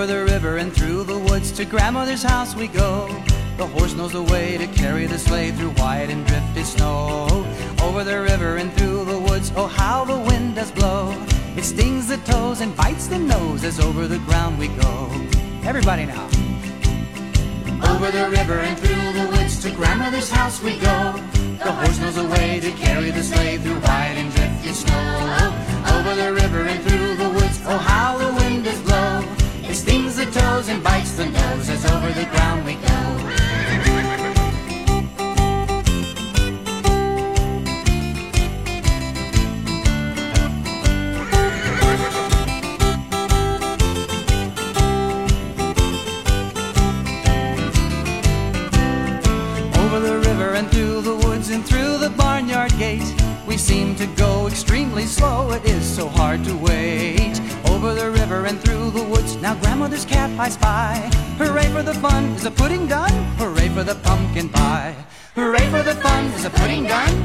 Over the river and through the woods to grandmother's house we go. The horse knows the way to carry the sleigh through white and drifted snow. Over the river and through the woods, oh how the wind does blow. It stings the toes and bites the nose as over the ground we go. Everybody now. Over the river and through the woods to grandmother's house we go. The horse knows the way to carry the sleigh through white It stings the toes and bites the nose as over the ground we go. Over the river and through the woods and through the barnyard gate. We seem to go extremely slow, it is so hard to wait. Now grandmother's cap I spy. Hooray for the fun, is the pudding done? Hooray for the pumpkin pie. Hooray for the fun, is the pudding done?